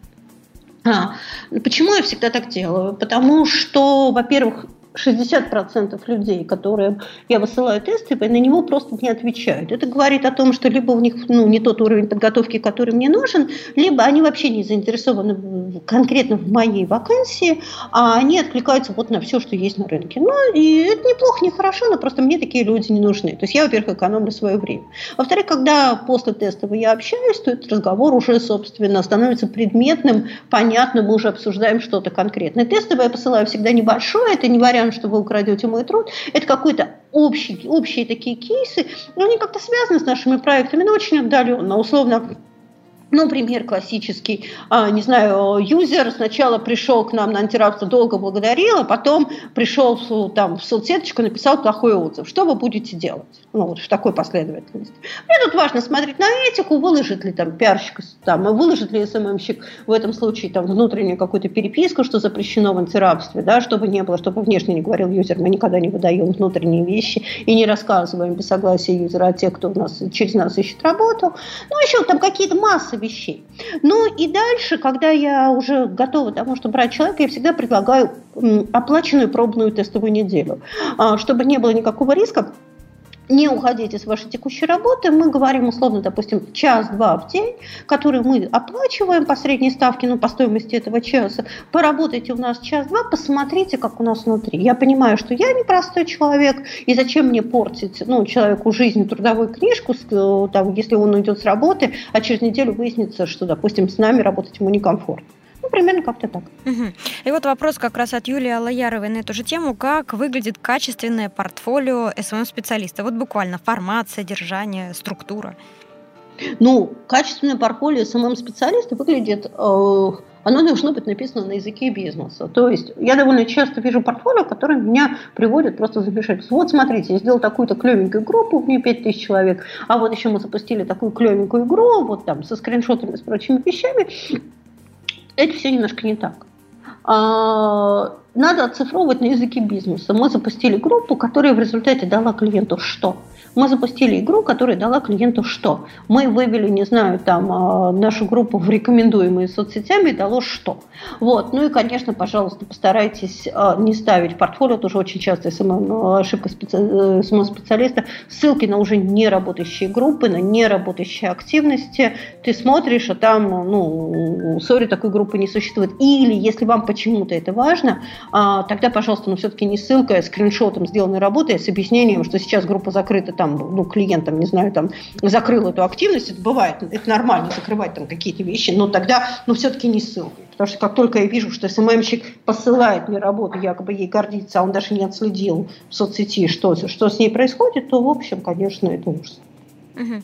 А, почему я всегда так делаю? Потому что, во-первых, 60% людей, которым я высылаю тесты, на него просто не отвечают. Это говорит о том, что либо у них ну, не тот уровень подготовки, который мне нужен, либо они вообще не заинтересованы конкретно в моей вакансии, а они откликаются вот на все, что есть на рынке. Ну, и это неплохо, не хорошо, но просто мне такие люди не нужны. То есть я, во-первых, экономлю свое время. Во-вторых, когда после тестового я общаюсь, то этот разговор уже, собственно, становится предметным, понятным, мы уже обсуждаем что-то конкретное. Тестовое я посылаю всегда небольшое, это не вариант уверен, что вы украдете мой труд. Это какой-то общий, общие такие кейсы, но они как-то связаны с нашими проектами, но очень отдаленно. Условно, ну, пример классический, а, не знаю, юзер сначала пришел к нам на антирабство, долго благодарил, а потом пришел там, в соцсеточку, написал плохой отзыв. Что вы будете делать? Ну, вот в такой последовательности. Мне тут важно смотреть на этику, выложит ли там пиарщик, там, выложит ли СММщик в этом случае там внутреннюю какую-то переписку, что запрещено в антирабстве, да, чтобы не было, чтобы внешне не говорил юзер, мы никогда не выдаем внутренние вещи и не рассказываем без согласия юзера о тех, кто у нас через нас ищет работу. Ну, еще там какие-то массы вещей. Ну и дальше, когда я уже готова к тому, чтобы брать человека, я всегда предлагаю оплаченную пробную тестовую неделю, а, чтобы не было никакого риска не уходите с вашей текущей работы, мы говорим условно, допустим, час-два в день, который мы оплачиваем по средней ставке, ну, по стоимости этого часа. Поработайте у нас час-два, посмотрите, как у нас внутри. Я понимаю, что я непростой человек, и зачем мне портить, ну, человеку жизнь, трудовую книжку, э, там, если он уйдет с работы, а через неделю выяснится, что, допустим, с нами работать ему некомфортно. Ну, примерно как-то так. Угу. И вот вопрос как раз от Юлии Алаяровой на эту же тему. Как выглядит качественное портфолио SMM-специалиста? Вот буквально формат, содержание, структура. Ну, качественное портфолио SMM-специалиста выглядит... Э, оно должно быть написано на языке бизнеса. То есть я довольно часто вижу портфолио, которое меня приводит просто в замешательство. Вот смотрите, я сделал такую-то клевенькую группу, в ней 5000 человек, а вот еще мы запустили такую клевенькую игру, вот там со скриншотами, с прочими вещами это все немножко не так. А, надо оцифровывать на языке бизнеса. Мы запустили группу, которая в результате дала клиенту что? Мы запустили игру, которая дала клиенту что? Мы вывели, не знаю, там а, нашу группу в рекомендуемые соцсетями дало что? Вот. Ну и, конечно, пожалуйста, постарайтесь а, не ставить портфолио, тоже очень часто SMM, ошибка специ... SMM-специалиста, ссылки на уже не работающие группы, на не работающие активности. Ты смотришь, а там, ну, сори, такой группы не существует. Или, если вам почему-то это важно, а, тогда, пожалуйста, ну все-таки не ссылка, а скриншотом сделанной работы, а с объяснением, что сейчас группа закрыта там, ну, клиентам, не знаю, там, закрыл эту активность, это бывает, это нормально, закрывать там какие-то вещи, но тогда, ну, все-таки не ссылкой. Потому что как только я вижу, что СММщик посылает мне работу, якобы ей гордится, а он даже не отследил в соцсети, что, что с ней происходит, то, в общем, конечно, это ужас. Угу.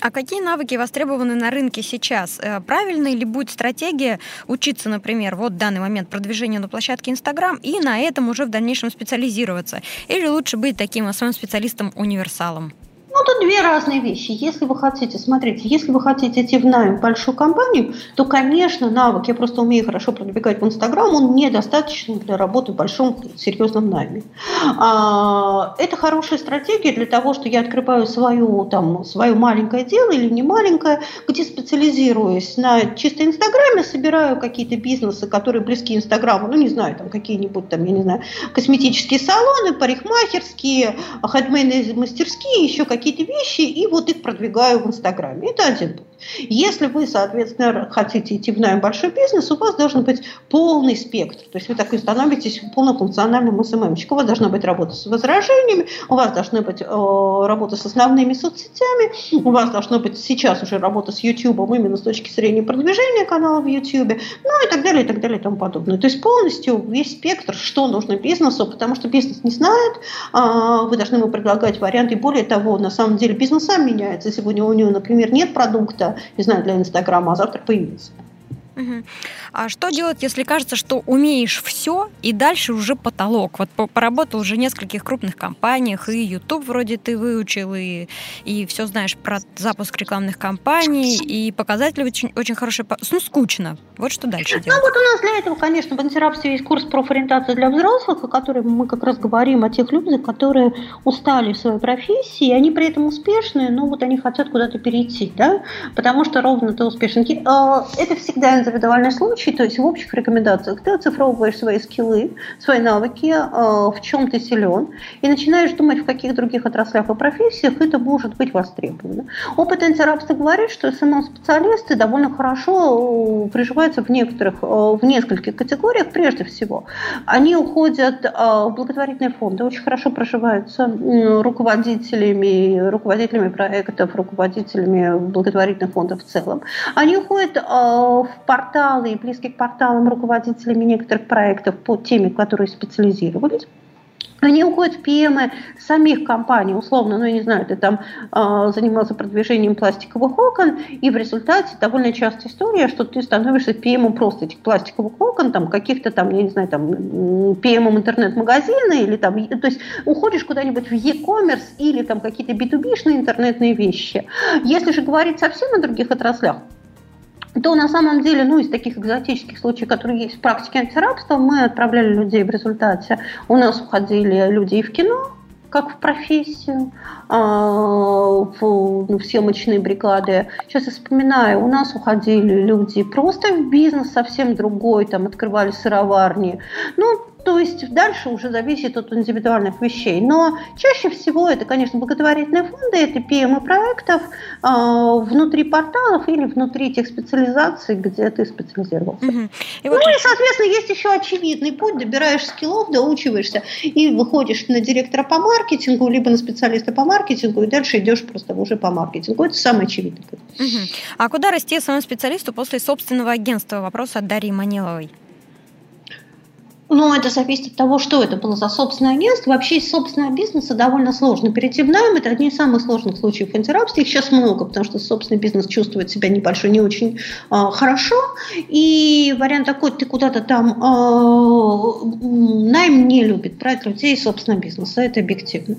А какие навыки востребованы на рынке сейчас? Э, правильно ли будет стратегия учиться, например, вот в данный момент продвижению на площадке Инстаграм и на этом уже в дальнейшем специализироваться? Или лучше быть таким особым специалистом-универсалом? Ну, это две разные вещи. Если вы хотите, смотрите, если вы хотите идти в найм большую компанию, то, конечно, навык, я просто умею хорошо продвигать в Инстаграм, он недостаточен для работы в большом серьезном найме. А, это хорошая стратегия для того, что я открываю свою, там, свое маленькое дело или не маленькое, где специализируюсь на чисто Инстаграме, собираю какие-то бизнесы, которые близки Инстаграму, ну, не знаю, там какие-нибудь, там, я не знаю, косметические салоны, парикмахерские, хендмейные мастерские, еще какие какие-то вещи и вот их продвигаю в Инстаграме. Это один путь. Если вы, соответственно, хотите идти в найм большой бизнес, у вас должен быть полный спектр. То есть вы такой становитесь полнофункциональным СММщиком. У вас должна быть работа с возражениями, у вас должна быть э, работа с основными соцсетями, у вас должна быть сейчас уже работа с YouTube именно с точки зрения продвижения канала в YouTube, ну и так далее, и так далее, и тому подобное. То есть полностью весь спектр, что нужно бизнесу, потому что бизнес не знает, э, вы должны ему предлагать варианты. И более того, на самом деле бизнес сам меняется. Сегодня у него, например, нет продукта, не знаю, для Инстаграма, а завтра появится. Угу. А что делать, если кажется, что умеешь все, и дальше уже потолок? Вот поработал уже в нескольких крупных компаниях, и YouTube вроде ты выучил, и, и все знаешь про запуск рекламных кампаний, и показатели очень, очень хорошие. Ну, скучно. Вот что дальше делать? Ну, вот у нас для этого, конечно, в антирабстве есть курс профориентации для взрослых, о котором мы как раз говорим о тех людях, которые устали в своей профессии, они при этом успешные, но вот они хотят куда-то перейти, да, потому что ровно ты успешен. А, это всегда индивидуальный случай, то есть в общих рекомендациях ты оцифровываешь свои скиллы, свои навыки, э, в чем ты силен, и начинаешь думать, в каких других отраслях и профессиях это может быть востребовано. Опыт антирабства говорит, что СММ-специалисты довольно хорошо приживаются в некоторых, в нескольких категориях прежде всего. Они уходят в благотворительные фонды, очень хорошо проживаются руководителями, руководителями проектов, руководителями благотворительных фондов в целом. Они уходят э, в порталы и близкие к порталам руководителями некоторых проектов по теме, которые специализировались. Они уходят в ПМы самих компаний, условно, ну, я не знаю, ты там э, занимался продвижением пластиковых окон, и в результате довольно частая история, что ты становишься ПМом просто этих пластиковых окон, там, каких-то там, я не знаю, там, ПМом интернет-магазина, или там, то есть уходишь куда-нибудь в e-commerce или там какие-то B2B-шные интернетные вещи. Если же говорить совсем о других отраслях, то на самом деле, ну, из таких экзотических случаев, которые есть в практике антирабства, мы отправляли людей в результате. У нас уходили люди и в кино, как в профессию, а, в, ну, в съемочные бригады. Сейчас я вспоминаю, у нас уходили люди просто в бизнес совсем другой, там открывали сыроварни. Ну, то есть дальше уже зависит от индивидуальных вещей. Но чаще всего это, конечно, благотворительные фонды, это PM проектов э, внутри порталов или внутри тех специализаций, где ты специализировался. Угу. И вот... Ну и, соответственно, есть еще очевидный путь, добираешь скиллов, доучиваешься и выходишь на директора по маркетингу, либо на специалиста по маркетингу, и дальше идешь просто уже по маркетингу. Это самый очевидный путь. Угу. А куда расти самому специалисту после собственного агентства? Вопрос от Дарьи Маниловой. Ну, это зависит от того, что это было за собственное агентство. Вообще из собственного бизнеса довольно сложно перейти в найм. Это одни из самых сложных случаев антирабства. Их сейчас много, потому что собственный бизнес чувствует себя небольшой, не очень э, хорошо. И вариант такой, ты куда-то там э, найм не любит брать людей из собственного бизнеса. Это объективно.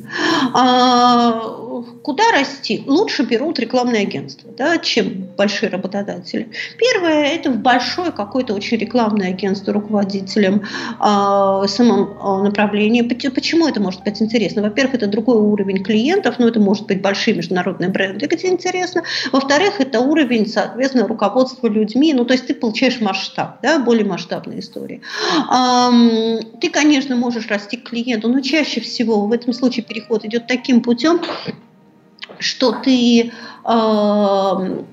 А, куда расти? Лучше берут рекламные агентства, да, чем большие работодатели. Первое – это в большое какое-то очень рекламное агентство руководителем э, самом э, направлении. Почему это может быть интересно? Во-первых, это другой уровень клиентов, но это может быть большие международные бренды, где интересно. Во-вторых, это уровень, соответственно, руководства людьми, ну, то есть ты получаешь масштаб, да, более масштабная история. Эм, ты, конечно, можешь расти к клиенту, но чаще всего в этом случае переход идет таким путем, что ты э,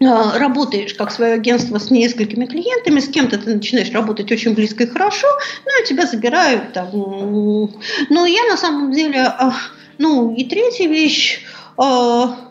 работаешь как свое агентство с несколькими клиентами, с кем-то ты начинаешь работать очень близко и хорошо, ну и тебя забирают там. Но я на самом деле, а, ну и третья вещь, а,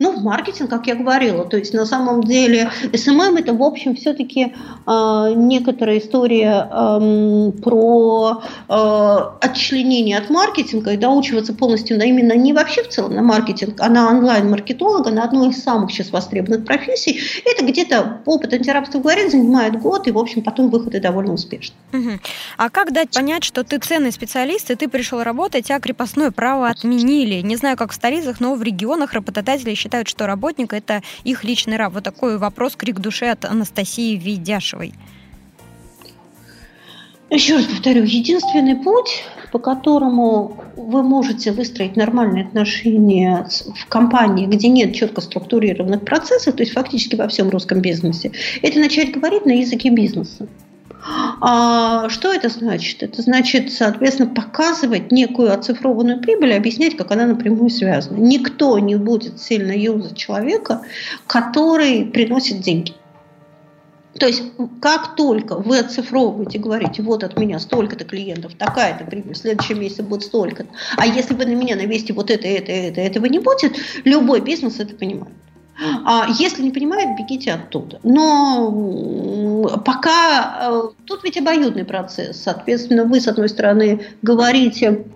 ну, в маркетинг, как я говорила, то есть на самом деле SMM это, в общем, все-таки э, некоторая история э, про э, отчленение от маркетинга и доучиваться полностью на именно не вообще в целом на маркетинг, а на онлайн-маркетолога, на одной из самых сейчас востребованных профессий. Это где-то опыт антирабства говорит, занимает год, и, в общем, потом выходы довольно успешны. Угу. А как дать понять, что ты ценный специалист, и ты пришел работать, а крепостное право отменили? Не знаю, как в столицах, но в регионах работодатели считают, считают, что работник – это их личный раб. Вот такой вопрос, крик души от Анастасии Ведяшевой. Еще раз повторю, единственный путь, по которому вы можете выстроить нормальные отношения в компании, где нет четко структурированных процессов, то есть фактически во всем русском бизнесе, это начать говорить на языке бизнеса. А что это значит? Это значит, соответственно, показывать некую оцифрованную прибыль, объяснять, как она напрямую связана. Никто не будет сильно юзать человека, который приносит деньги. То есть, как только вы оцифровываете, говорите, вот от меня столько-то клиентов, такая-то прибыль, в следующем месяце будет столько-то, а если вы на меня навесите вот это, это, это, этого не будет, любой бизнес это понимает. А если не понимает, бегите оттуда. Но пока э, тут ведь обоюдный процесс. Соответственно, вы, с одной стороны, говорите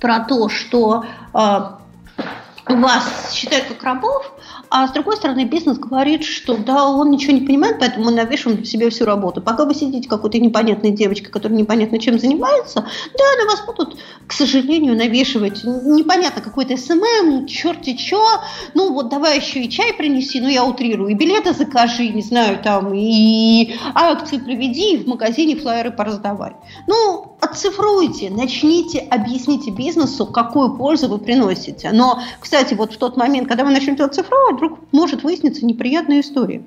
про то, что э, вас считают как рабов, а с другой стороны, бизнес говорит, что да, он ничего не понимает, поэтому мы навешиваем себе всю работу. Пока вы сидите какой-то непонятной девочкой, которая непонятно чем занимается, да, на вас будут, к сожалению, навешивать непонятно какой-то SMM, черти что, ну вот давай еще и чай принеси, ну я утрирую, и билеты закажи, не знаю, там, и акции проведи, и в магазине флайеры пораздавай. Ну, отцифруйте, начните, объясните бизнесу, какую пользу вы приносите. Но, кстати, вот в тот момент, когда вы начнете оцифровывать, вдруг может выясниться неприятная история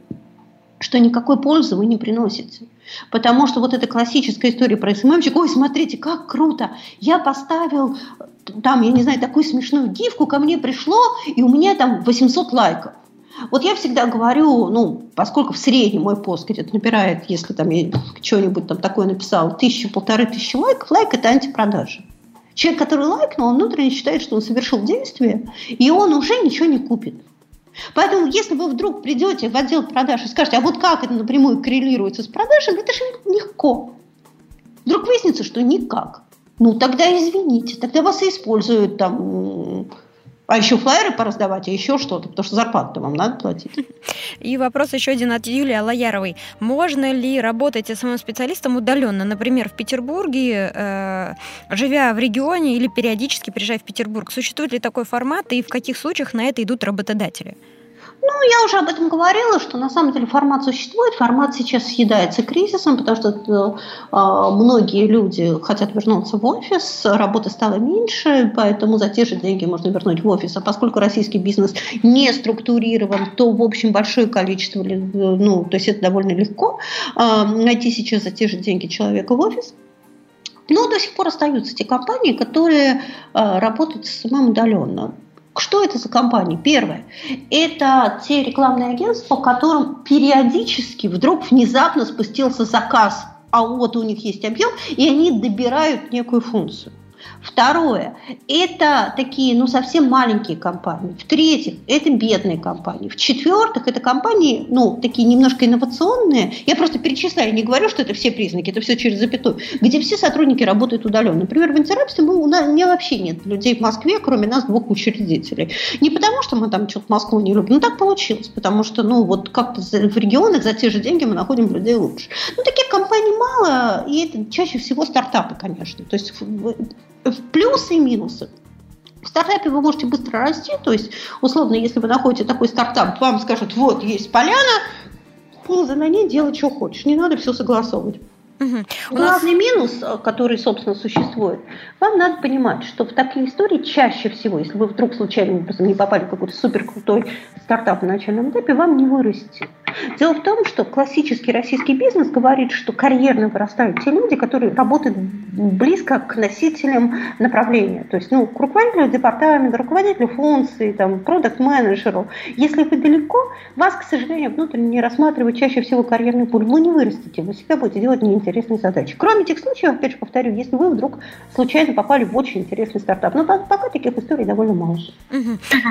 что никакой пользы вы не приносите. Потому что вот эта классическая история про СММчик, ой, смотрите, как круто, я поставил там, я не знаю, такую смешную гифку, ко мне пришло, и у меня там 800 лайков. Вот я всегда говорю, ну, поскольку в среднем мой пост где-то набирает, если там я что-нибудь там такое написал, тысячу, полторы тысячи лайков, лайк – это антипродажа. Человек, который лайкнул, он внутренне считает, что он совершил действие, и он уже ничего не купит. Поэтому, если вы вдруг придете в отдел продаж и скажете, а вот как это напрямую коррелируется с продажами, это же легко. Вдруг выяснится, что никак. Ну, тогда извините, тогда вас и используют там а еще флайеры пораздавать, а еще что-то, потому что зарплату вам надо платить. *laughs* И вопрос еще один от Юлии Алаяровой. Можно ли работать СММ-специалистом удаленно, например, в Петербурге, э, живя в регионе или периодически приезжая в Петербург? Существует ли такой формат и в каких случаях на это идут работодатели? Ну, я уже об этом говорила, что на самом деле формат существует, формат сейчас съедается кризисом, потому что э, многие люди хотят вернуться в офис, работы стало меньше, поэтому за те же деньги можно вернуть в офис. А поскольку российский бизнес не структурирован, то, в общем, большое количество, ну, то есть это довольно легко э, найти сейчас за те же деньги человека в офис. Но до сих пор остаются те компании, которые э, работают самым удаленно. Что это за компании? Первое. Это те рекламные агентства, которым периодически вдруг внезапно спустился заказ, а вот у них есть объем, и они добирают некую функцию. Второе – это такие, ну, совсем маленькие компании. В-третьих, это бедные компании. В-четвертых, это компании, ну, такие немножко инновационные. Я просто перечисляю, не говорю, что это все признаки, это все через запятую. Где все сотрудники работают удаленно. Например, в Интерапсе мы, у, нас, меня вообще нет людей в Москве, кроме нас двух учредителей. Не потому, что мы там что-то Москву не любим, ну, так получилось. Потому что, ну, вот как-то в регионах за те же деньги мы находим людей лучше. Ну, компаний мало, и это чаще всего стартапы, конечно. То есть плюсы и минусы. В стартапе вы можете быстро расти, то есть, условно, если вы находите такой стартап, вам скажут, вот, есть поляна, ползай на ней, делай, что хочешь, не надо все согласовывать. Угу. Главный нас... минус, э, который, собственно, существует, вам надо понимать, что в такие истории чаще всего, если вы вдруг случайно образом не попали в какой-то супер крутой стартап на начальном этапе, вам не вырасти. Дело в том, что классический российский бизнес говорит, что карьерно вырастают те люди, которые работают близко к носителям направления. То есть, ну, к руководителю департамента, руководителю функции, там, продукт-менеджеру. Если вы далеко, вас, к сожалению, внутренне не рассматривают чаще всего карьерный пуль. Вы не вырастете, вы всегда будете делать неинтересные задачи. Кроме тех случаев, опять же повторю, если вы вдруг случайно попали в очень интересный стартап. Но пока таких историй довольно мало.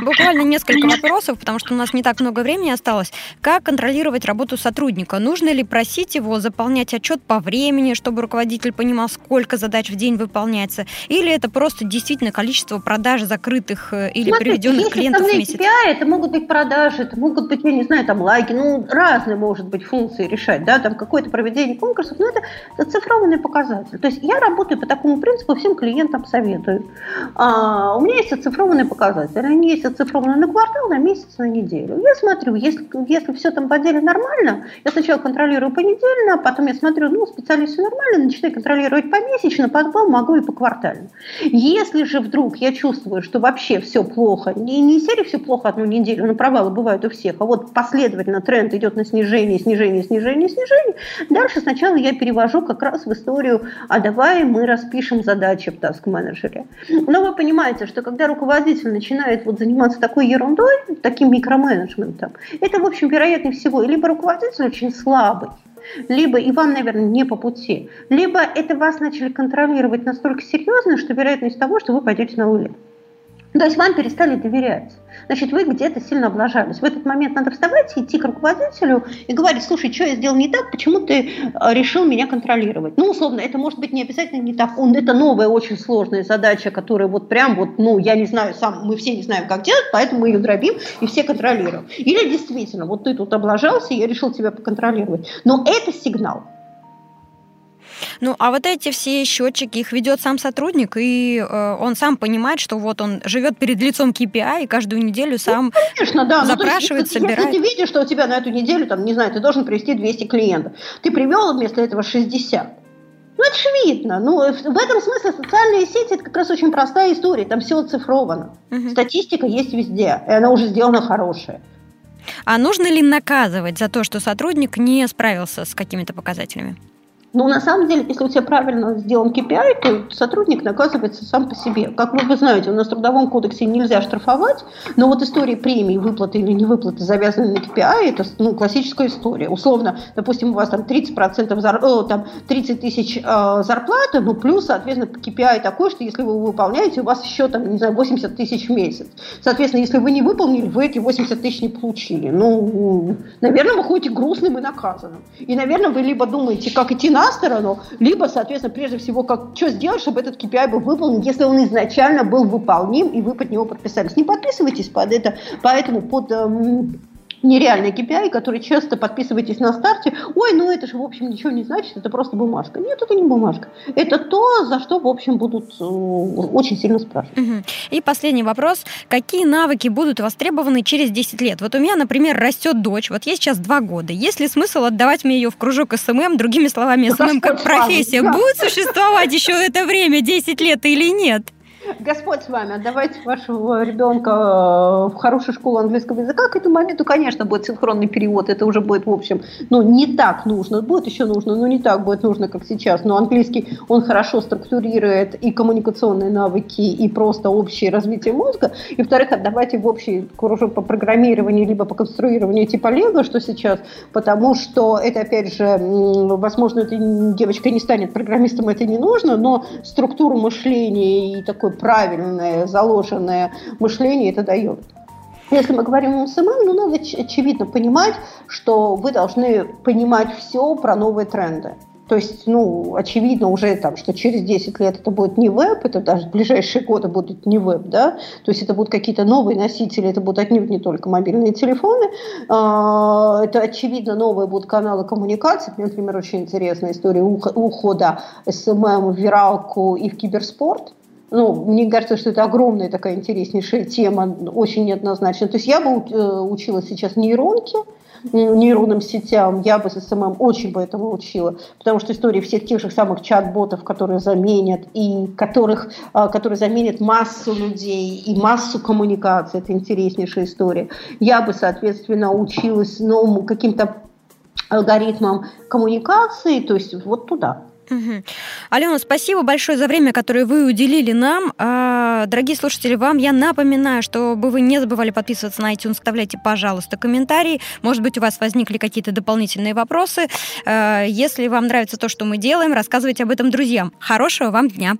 Буквально несколько вопросов, потому что у нас не так много времени осталось. Как контролировать работу сотрудника? Нужно ли просить его заполнять отчет по времени, чтобы руководитель понимал, сколько задач в день выполняется? Или это просто действительно количество продаж закрытых э, или Смотрите, приведенных клиентов в месяц? KPI, это могут быть продажи, это могут быть, я не знаю, там лайки, ну, разные, может быть, функции решать, да, там какое-то проведение конкурсов, но это зацифрованный показатель. То есть я работаю по такому принципу, всем клиентам советую. А, у меня есть оцифрованные показатели, они есть оцифрованы на квартал, на месяц, на неделю. Я смотрю, если, если все там в отделе нормально, я сначала контролирую понедельно, потом я смотрю, ну, специалист все нормально, начинаю контролировать помесячно, потом могу и по квартально. Если же вдруг я чувствую, что вообще все плохо, не, не серии все плохо одну неделю, но провалы бывают у всех, а вот последовательно тренд идет на снижение, снижение, снижение, снижение, дальше сначала я перевожу как раз в историю, а давай мы распишем задачи в таск-менеджере. Но вы понимаете, что когда руководитель начинает вот заниматься такой ерундой, таким микроменеджментом, это, в общем, вероятнее всего, либо руководитель очень слабый, либо и вам, наверное, не по пути, либо это вас начали контролировать настолько серьезно, что вероятность того, что вы пойдете на улицу. То есть вам перестали доверять. Значит, вы где-то сильно облажались. В этот момент надо вставать, идти к руководителю и говорить, слушай, что я сделал не так, почему ты э, решил меня контролировать? Ну, условно, это может быть не обязательно не так. Он, это новая, очень сложная задача, которая вот прям вот, ну, я не знаю, сам, мы все не знаем, как делать, поэтому мы ее дробим и все контролируем. Или действительно, вот ты тут облажался, я решил тебя поконтролировать. Но это сигнал. Ну, а вот эти все счетчики, их ведет сам сотрудник, и э, он сам понимает, что вот он живет перед лицом KPI, и каждую неделю ну, сам ну, конечно, да. запрашивает, ну, есть, собирает. Если ты видишь, что у тебя на эту неделю, там, не знаю, ты должен привести 200 клиентов, ты привел вместо этого 60. Ну, это же видно. Ну, в этом смысле социальные сети – это как раз очень простая история. Там все оцифровано. Угу. Статистика есть везде, и она уже сделана хорошая. А нужно ли наказывать за то, что сотрудник не справился с какими-то показателями? Но на самом деле, если у тебя правильно сделан KPI, то сотрудник наказывается сам по себе. Как вы знаете, у нас в Трудовом кодексе нельзя штрафовать, но вот история премии, выплаты или невыплаты, завязанные на KPI, это ну, классическая история. Условно, допустим, у вас там 30%, зар... О, там 30 тысяч э, зарплаты, ну плюс, соответственно, KPI такой, что если вы выполняете, у вас еще там, не знаю, 80 тысяч в месяц. Соответственно, если вы не выполнили, вы эти 80 тысяч не получили. Ну, наверное, вы ходите грустным и наказанным. И, наверное, вы либо думаете, как идти на на сторону, либо, соответственно, прежде всего, как, что сделать, чтобы этот KPI был выполнен, если он изначально был выполним, и вы под него подписались. Не подписывайтесь под это, поэтому под эм, нереальный KPI, который часто подписываетесь на старте, ой, ну это же, в общем, ничего не значит, это просто бумажка. Нет, это не бумажка. Это то, за что, в общем, будут э, очень сильно спрашивать. Угу. И последний вопрос. Какие навыки будут востребованы через 10 лет? Вот у меня, например, растет дочь, вот ей сейчас 2 года. Есть ли смысл отдавать мне ее в кружок SMM? Другими словами, SMM как профессия будет существовать еще это время, 10 лет или нет? Господь с вами, отдавайте вашего ребенка э, в хорошую школу английского языка. К этому моменту, конечно, будет синхронный перевод. Это уже будет, в общем, ну, не так нужно. Будет еще нужно, но не так будет нужно, как сейчас. Но английский, он хорошо структурирует и коммуникационные навыки, и просто общее развитие мозга. И, во-вторых, отдавайте в общий кружок по программированию, либо по конструированию типа Лего, что сейчас, потому что это, опять же, возможно, эта девочка не станет программистом, это не нужно, но структуру мышления и такой правильное заложенное мышление это дает. Если мы говорим о SMM, ну, надо очевидно понимать, что вы должны понимать все про новые тренды. То есть, ну, очевидно уже там, что через 10 лет это будет не веб, это даже в ближайшие годы будут не веб, да, то есть это будут какие-то новые носители, это будут отнюдь не только мобильные телефоны, а, это очевидно новые будут каналы коммуникации, например, очень интересная история ухода SMM в виралку и в киберспорт, ну, мне кажется, что это огромная такая интереснейшая тема, очень неоднозначно. То есть я бы э, учила сейчас нейронки, нейронным сетям, я бы с SMM очень бы этому учила, потому что истории всех тех же самых чат-ботов, которые заменят и которых, э, которые заменят массу людей и массу коммуникаций, это интереснейшая история. Я бы, соответственно, училась новому каким-то алгоритмам коммуникации, то есть вот туда. Угу. Алена, спасибо большое за время, которое вы уделили нам. А, дорогие слушатели, вам я напоминаю, чтобы вы не забывали подписываться на iTunes, оставляйте, пожалуйста, комментарии. Может быть, у вас возникли какие-то дополнительные вопросы. А, если вам нравится то, что мы делаем, рассказывайте об этом друзьям. Хорошего вам дня!